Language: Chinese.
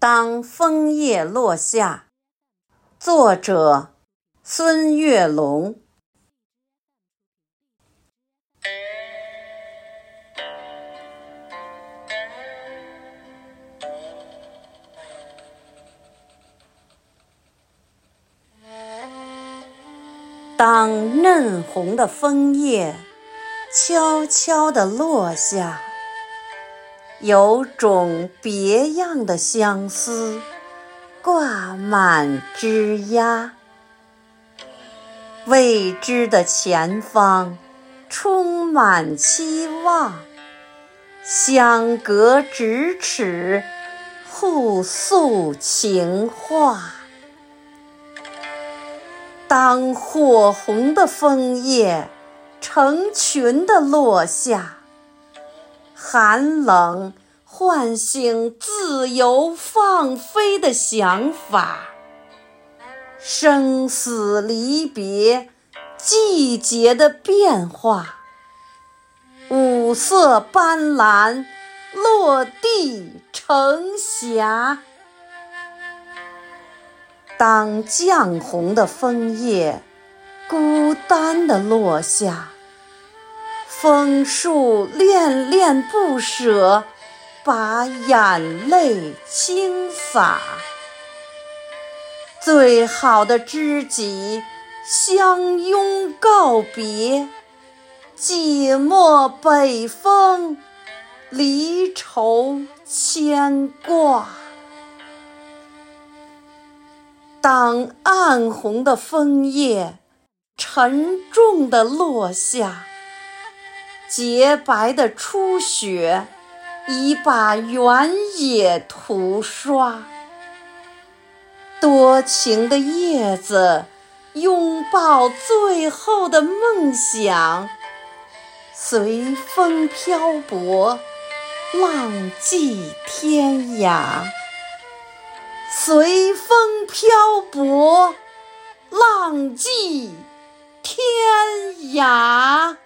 当枫叶落下，作者孙月龙。当嫩红的枫叶悄悄地落下。有种别样的相思挂满枝桠，未知的前方充满期望，相隔咫尺，互诉情话。当火红的枫叶成群的落下。寒冷唤醒自由放飞的想法，生死离别，季节的变化，五色斑斓，落地成霞。当绛红的枫叶孤单地落下。枫树恋恋不舍，把眼泪倾洒。最好的知己相拥告别，寂寞北风，离愁牵挂。当暗红的枫叶沉重地落下。洁白的初雪，已把原野涂刷。多情的叶子，拥抱最后的梦想，随风漂泊，浪迹天涯。随风漂泊，浪迹天涯。